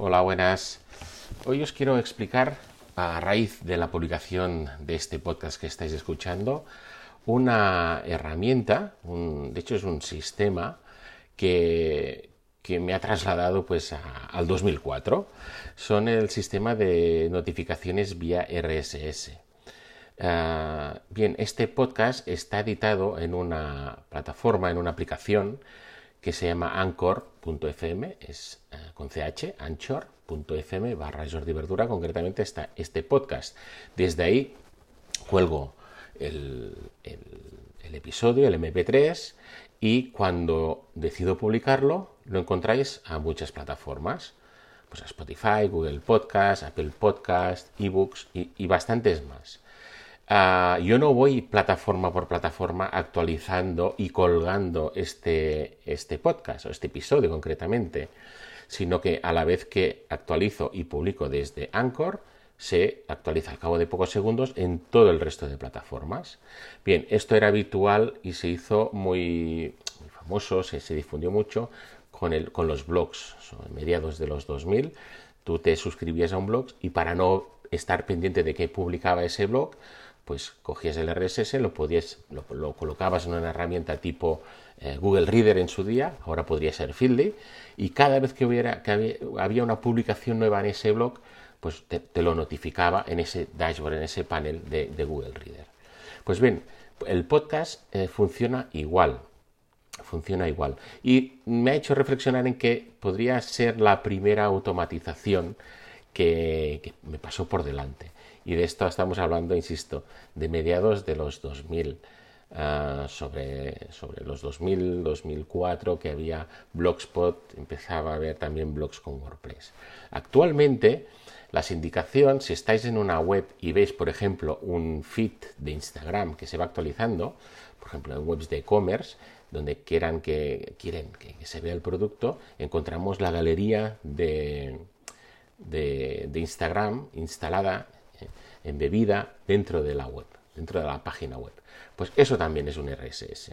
Hola, buenas. Hoy os quiero explicar, a raíz de la publicación de este podcast que estáis escuchando, una herramienta, de hecho es un sistema que, me ha trasladado pues al 2004. Son el sistema de notificaciones vía RSS. Ah, bien, este podcast está editado en una plataforma, en una aplicación que se llama anchor.fm, es eh, con ch, anchor.fm barra Jordi Verdura, concretamente está este podcast. Desde ahí cuelgo el, episodio, el MP3, y cuando decido publicarlo lo encontráis a muchas plataformas, pues a Spotify, Google Podcast, Apple Podcast, eBooks y bastantes más. Ah, yo no voy plataforma por plataforma actualizando y colgando este, este podcast o este episodio concretamente, sino que a la vez que actualizo y publico desde Anchor, se actualiza al cabo de pocos segundos en todo el resto de plataformas. Bien, esto era habitual y se hizo muy, famoso, se, difundió mucho con, el, con los blogs, mediados de los 2000. Tú te suscribías a un blog y para no estar pendiente de qué publicaba ese blog, pues cogías el RSS, lo, podías, lo, colocabas en una herramienta tipo eh, Google Reader en su día, ahora podría ser Feedly, y cada vez que, hubiera, que había, una publicación nueva en ese blog, pues te, lo notificaba en ese dashboard, en ese panel de, Google Reader. Pues bien, el podcast eh, funciona igual, funciona igual. Y me ha hecho reflexionar en que podría ser la primera automatización que me pasó por delante. Y de esto estamos hablando, insisto, de mediados de los 2000. Ah, sobre, sobre los 2000, 2004, que había Blogspot, empezaba a haber también blogs con WordPress. Actualmente, las indicaciones, si estáis en una web y veis, por ejemplo, un feed de Instagram que se va actualizando, por ejemplo, en webs de e-commerce, donde quieran que, quieren que, se vea el producto, encontramos la galería de, de Instagram instalada embebida dentro de la web, dentro de la página web. Pues eso también es un RSS.